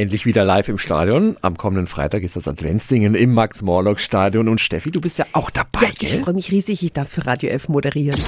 Endlich wieder live im Stadion. Am kommenden Freitag ist das Adventssingen im Max-Morlock-Stadion. Und Steffi, du bist ja auch dabei, ja, Ich freue mich riesig, ich darf für Radio F moderieren.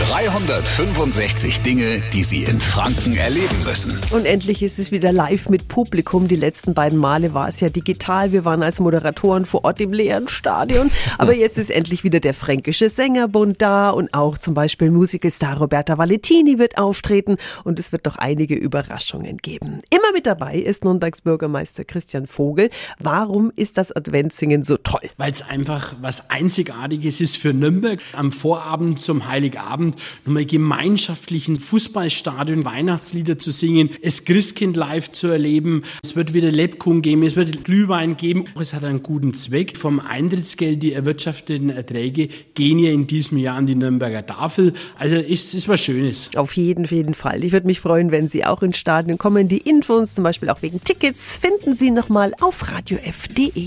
365 Dinge, die Sie in Franken erleben müssen. Und endlich ist es wieder live mit Publikum. Die letzten beiden Male war es ja digital. Wir waren als Moderatoren vor Ort im leeren Stadion. Aber jetzt ist endlich wieder der Fränkische Sängerbund da und auch zum Beispiel Musikstar Roberta Valentini wird auftreten und es wird noch einige Überraschungen geben. Immer mit dabei ist Nürnbergs Bürgermeister Christian Vogel. Warum ist das Adventssingen so toll? Weil es einfach was Einzigartiges ist für Nürnberg. Am Vorabend zum Heiligabend Abend nochmal gemeinschaftlichen Fußballstadion Weihnachtslieder zu singen, es Christkind live zu erleben. Es wird wieder Lebkuchen geben, es wird Glühwein geben. Es hat einen guten Zweck. Vom Eintrittsgeld, die erwirtschafteten Erträge gehen ja in diesem Jahr an die Nürnberger Tafel. Also es ist was Schönes. Auf jeden, jeden Fall. Ich würde mich freuen, wenn Sie auch ins Stadion kommen. Die Infos, zum Beispiel auch wegen Tickets, finden Sie nochmal auf radiof.de.